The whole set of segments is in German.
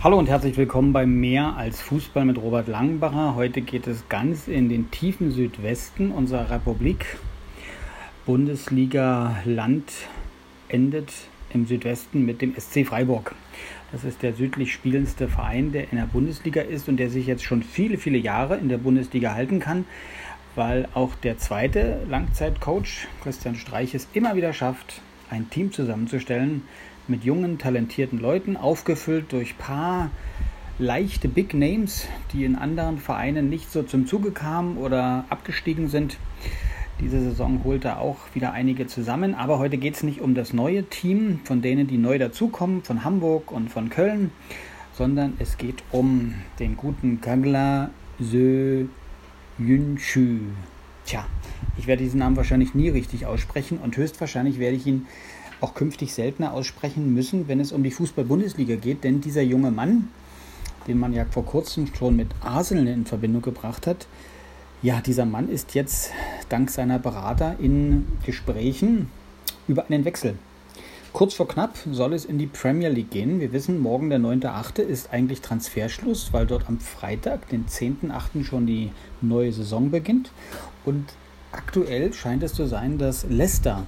Hallo und herzlich willkommen bei Mehr als Fußball mit Robert Langenbacher. Heute geht es ganz in den tiefen Südwesten unserer Republik. Bundesliga-Land endet im Südwesten mit dem SC Freiburg. Das ist der südlich spielendste Verein, der in der Bundesliga ist und der sich jetzt schon viele, viele Jahre in der Bundesliga halten kann, weil auch der zweite Langzeitcoach, Christian Streich, es immer wieder schafft, ein Team zusammenzustellen, mit jungen, talentierten Leuten, aufgefüllt durch paar leichte Big Names, die in anderen Vereinen nicht so zum Zuge kamen oder abgestiegen sind. Diese Saison holt er auch wieder einige zusammen, aber heute geht es nicht um das neue Team, von denen die neu dazukommen, von Hamburg und von Köln, sondern es geht um den guten Kagla Sö Yunchu. Tja, ich werde diesen Namen wahrscheinlich nie richtig aussprechen und höchstwahrscheinlich werde ich ihn auch künftig seltener aussprechen müssen, wenn es um die Fußball-Bundesliga geht. Denn dieser junge Mann, den man ja vor kurzem schon mit Arsenal in Verbindung gebracht hat, ja, dieser Mann ist jetzt dank seiner Berater in Gesprächen über einen Wechsel. Kurz vor knapp soll es in die Premier League gehen. Wir wissen, morgen der 9.8. ist eigentlich Transferschluss, weil dort am Freitag, den 10.8. schon die neue Saison beginnt. Und aktuell scheint es zu sein, dass Leicester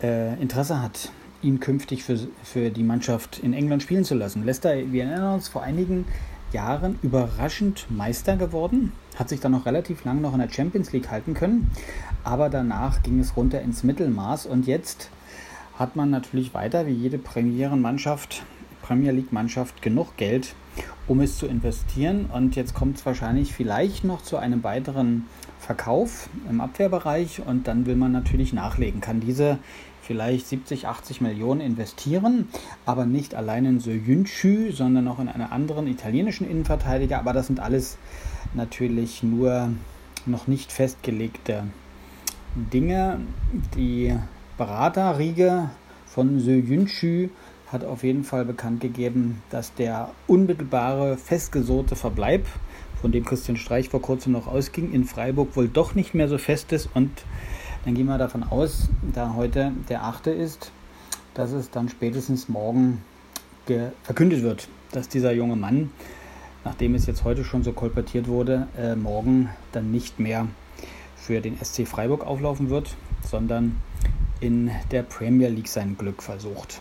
äh, Interesse hat, ihn künftig für, für die Mannschaft in England spielen zu lassen. Leicester, wir erinnern uns, vor einigen Jahren überraschend Meister geworden, hat sich dann noch relativ lang noch in der Champions League halten können, aber danach ging es runter ins Mittelmaß und jetzt hat man natürlich weiter wie jede Premierenmannschaft, Premier League Mannschaft genug Geld, um es zu investieren und jetzt kommt es wahrscheinlich vielleicht noch zu einem weiteren Verkauf im Abwehrbereich und dann will man natürlich nachlegen, kann diese vielleicht 70, 80 Millionen investieren, aber nicht allein in Soyuncu, sondern auch in einen anderen italienischen Innenverteidiger. Aber das sind alles natürlich nur noch nicht festgelegte Dinge. Die Beraterriege von Soyuncu hat auf jeden Fall bekannt gegeben, dass der unmittelbare, festgesohrte Verbleib, von dem Christian Streich vor kurzem noch ausging, in Freiburg wohl doch nicht mehr so fest ist und dann gehen wir davon aus, da heute der 8. ist, dass es dann spätestens morgen verkündet wird, dass dieser junge Mann, nachdem es jetzt heute schon so kolportiert wurde, äh, morgen dann nicht mehr für den SC Freiburg auflaufen wird, sondern in der Premier League sein Glück versucht.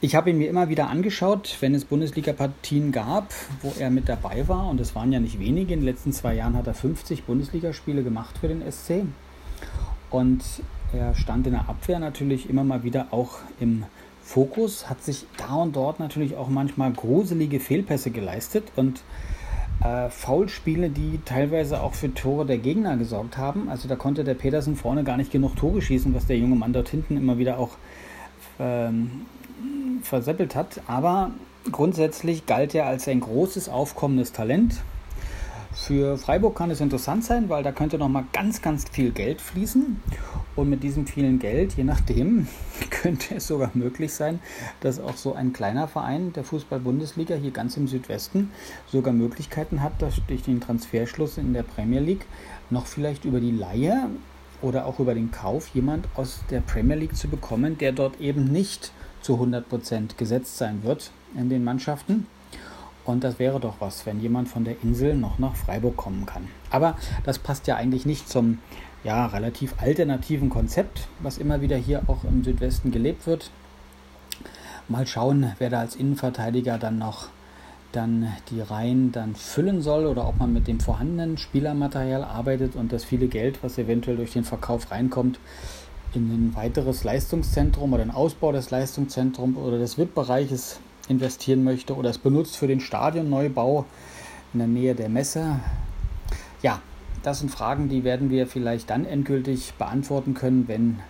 Ich habe ihn mir immer wieder angeschaut, wenn es Bundesliga-Partien gab, wo er mit dabei war. Und es waren ja nicht wenige. In den letzten zwei Jahren hat er 50 Bundesligaspiele gemacht für den SC. Und er stand in der Abwehr natürlich immer mal wieder auch im Fokus, hat sich da und dort natürlich auch manchmal gruselige Fehlpässe geleistet und äh, Foulspiele, die teilweise auch für Tore der Gegner gesorgt haben. Also da konnte der Petersen vorne gar nicht genug Tore schießen, was der junge Mann dort hinten immer wieder auch ähm, verseppelt hat. Aber grundsätzlich galt er als ein großes aufkommendes Talent. Für Freiburg kann es interessant sein, weil da könnte noch mal ganz, ganz viel Geld fließen. Und mit diesem vielen Geld, je nachdem, könnte es sogar möglich sein, dass auch so ein kleiner Verein der Fußball-Bundesliga hier ganz im Südwesten sogar Möglichkeiten hat, dass durch den Transferschluss in der Premier League noch vielleicht über die Laie oder auch über den Kauf jemand aus der Premier League zu bekommen, der dort eben nicht zu 100% gesetzt sein wird in den Mannschaften und das wäre doch was, wenn jemand von der Insel noch nach Freiburg kommen kann. Aber das passt ja eigentlich nicht zum ja, relativ alternativen Konzept, was immer wieder hier auch im Südwesten gelebt wird. Mal schauen, wer da als Innenverteidiger dann noch dann die Reihen dann füllen soll oder ob man mit dem vorhandenen Spielermaterial arbeitet und das viele Geld, was eventuell durch den Verkauf reinkommt, in ein weiteres Leistungszentrum oder den Ausbau des Leistungszentrums oder des VIP-Bereiches investieren möchte oder es benutzt für den Stadionneubau in der Nähe der Messe. Ja, das sind Fragen, die werden wir vielleicht dann endgültig beantworten können, wenn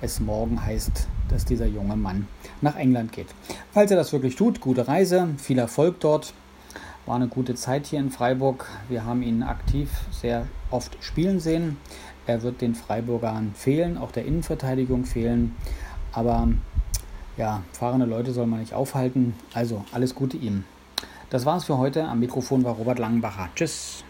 es morgen heißt, dass dieser junge Mann nach England geht. Falls er das wirklich tut, gute Reise, viel Erfolg dort. War eine gute Zeit hier in Freiburg. Wir haben ihn aktiv sehr oft spielen sehen. Er wird den Freiburgern fehlen, auch der Innenverteidigung fehlen. Aber ja, fahrende Leute soll man nicht aufhalten. Also alles Gute ihm. Das war's für heute. Am Mikrofon war Robert Langenbacher. Tschüss.